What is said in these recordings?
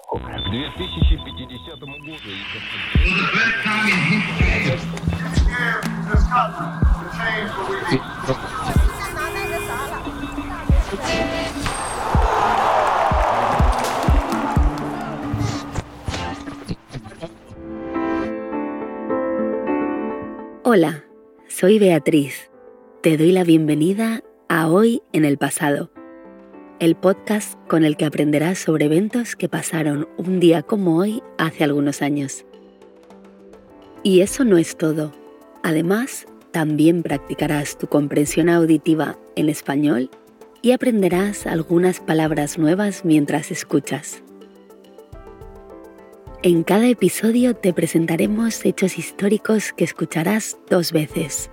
2050 году. Hola, soy Beatriz. Te doy la bienvenida a Hoy en el Pasado, el podcast con el que aprenderás sobre eventos que pasaron un día como hoy hace algunos años. Y eso no es todo. Además, también practicarás tu comprensión auditiva en español y aprenderás algunas palabras nuevas mientras escuchas. En cada episodio te presentaremos hechos históricos que escucharás dos veces.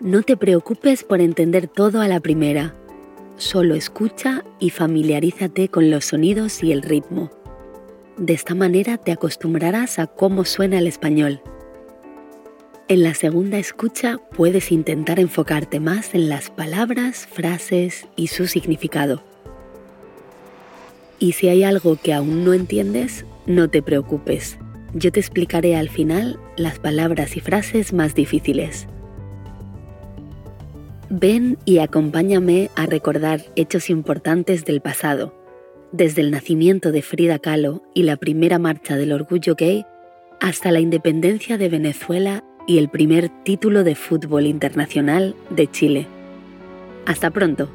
No te preocupes por entender todo a la primera. Solo escucha y familiarízate con los sonidos y el ritmo. De esta manera te acostumbrarás a cómo suena el español. En la segunda escucha puedes intentar enfocarte más en las palabras, frases y su significado. Y si hay algo que aún no entiendes, no te preocupes. Yo te explicaré al final las palabras y frases más difíciles. Ven y acompáñame a recordar hechos importantes del pasado, desde el nacimiento de Frida Kahlo y la primera marcha del orgullo gay hasta la independencia de Venezuela y el primer título de fútbol internacional de Chile. Hasta pronto.